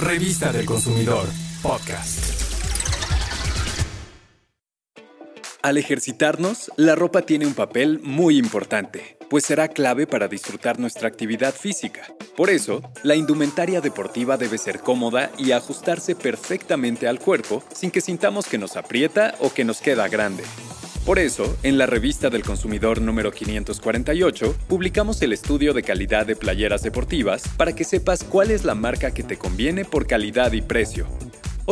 Revista del Consumidor, podcast. Al ejercitarnos, la ropa tiene un papel muy importante, pues será clave para disfrutar nuestra actividad física. Por eso, la indumentaria deportiva debe ser cómoda y ajustarse perfectamente al cuerpo sin que sintamos que nos aprieta o que nos queda grande. Por eso, en la revista del consumidor número 548, publicamos el estudio de calidad de playeras deportivas para que sepas cuál es la marca que te conviene por calidad y precio.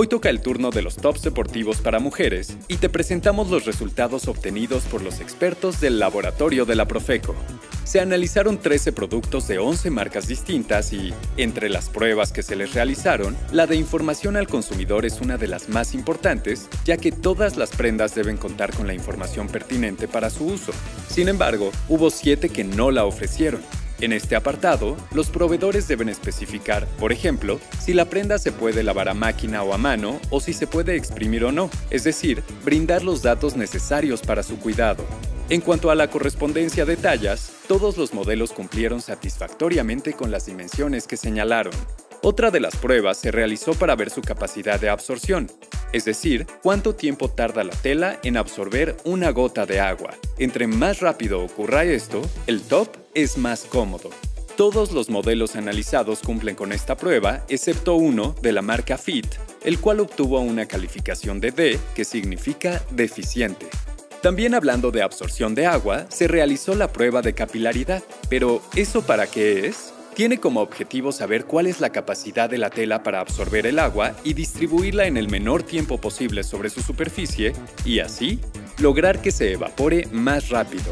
Hoy toca el turno de los tops deportivos para mujeres y te presentamos los resultados obtenidos por los expertos del laboratorio de la Profeco. Se analizaron 13 productos de 11 marcas distintas y, entre las pruebas que se les realizaron, la de información al consumidor es una de las más importantes, ya que todas las prendas deben contar con la información pertinente para su uso. Sin embargo, hubo 7 que no la ofrecieron, en este apartado, los proveedores deben especificar, por ejemplo, si la prenda se puede lavar a máquina o a mano o si se puede exprimir o no, es decir, brindar los datos necesarios para su cuidado. En cuanto a la correspondencia de tallas, todos los modelos cumplieron satisfactoriamente con las dimensiones que señalaron. Otra de las pruebas se realizó para ver su capacidad de absorción, es decir, cuánto tiempo tarda la tela en absorber una gota de agua. Entre más rápido ocurra esto, el top es más cómodo. Todos los modelos analizados cumplen con esta prueba, excepto uno de la marca Fit, el cual obtuvo una calificación de D, que significa deficiente. También hablando de absorción de agua, se realizó la prueba de capilaridad. Pero, ¿eso para qué es? Tiene como objetivo saber cuál es la capacidad de la tela para absorber el agua y distribuirla en el menor tiempo posible sobre su superficie y así lograr que se evapore más rápido.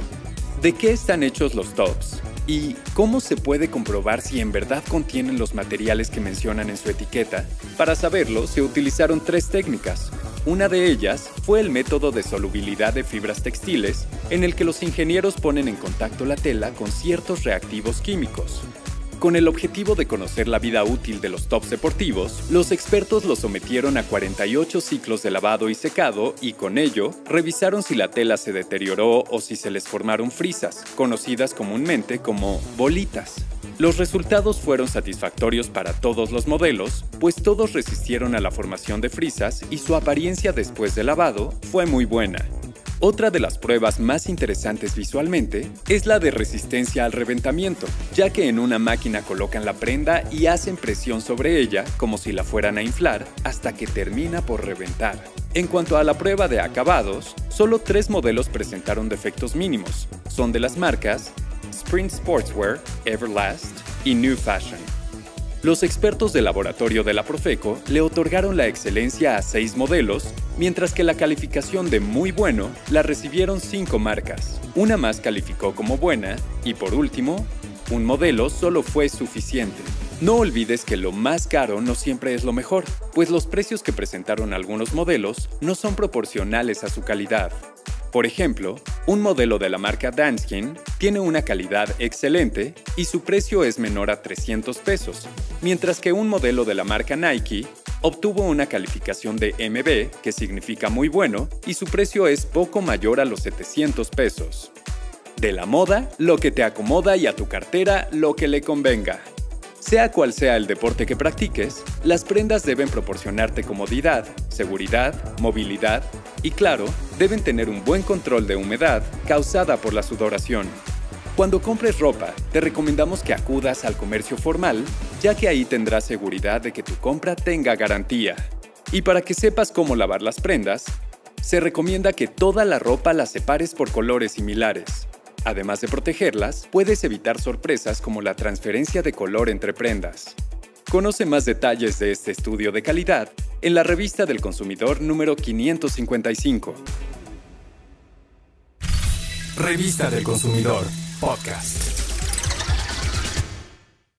¿De qué están hechos los tops? ¿Y cómo se puede comprobar si en verdad contienen los materiales que mencionan en su etiqueta? Para saberlo, se utilizaron tres técnicas. Una de ellas fue el método de solubilidad de fibras textiles, en el que los ingenieros ponen en contacto la tela con ciertos reactivos químicos. Con el objetivo de conocer la vida útil de los tops deportivos, los expertos los sometieron a 48 ciclos de lavado y secado y con ello revisaron si la tela se deterioró o si se les formaron frisas, conocidas comúnmente como bolitas. Los resultados fueron satisfactorios para todos los modelos, pues todos resistieron a la formación de frisas y su apariencia después de lavado fue muy buena. Otra de las pruebas más interesantes visualmente es la de resistencia al reventamiento, ya que en una máquina colocan la prenda y hacen presión sobre ella como si la fueran a inflar hasta que termina por reventar. En cuanto a la prueba de acabados, solo tres modelos presentaron defectos mínimos. Son de las marcas Sprint Sportswear, Everlast y New Fashion. Los expertos del laboratorio de la Profeco le otorgaron la excelencia a seis modelos, mientras que la calificación de muy bueno la recibieron cinco marcas. Una más calificó como buena y por último, un modelo solo fue suficiente. No olvides que lo más caro no siempre es lo mejor, pues los precios que presentaron algunos modelos no son proporcionales a su calidad. Por ejemplo, un modelo de la marca Danskin tiene una calidad excelente y su precio es menor a 300 pesos, mientras que un modelo de la marca Nike obtuvo una calificación de MB, que significa muy bueno, y su precio es poco mayor a los 700 pesos. De la moda, lo que te acomoda y a tu cartera, lo que le convenga. Sea cual sea el deporte que practiques, las prendas deben proporcionarte comodidad, seguridad, movilidad y claro, deben tener un buen control de humedad causada por la sudoración. Cuando compres ropa, te recomendamos que acudas al comercio formal, ya que ahí tendrás seguridad de que tu compra tenga garantía. Y para que sepas cómo lavar las prendas, se recomienda que toda la ropa la separes por colores similares. Además de protegerlas, puedes evitar sorpresas como la transferencia de color entre prendas. Conoce más detalles de este estudio de calidad en la revista del consumidor número 555. Revista del consumidor, podcast.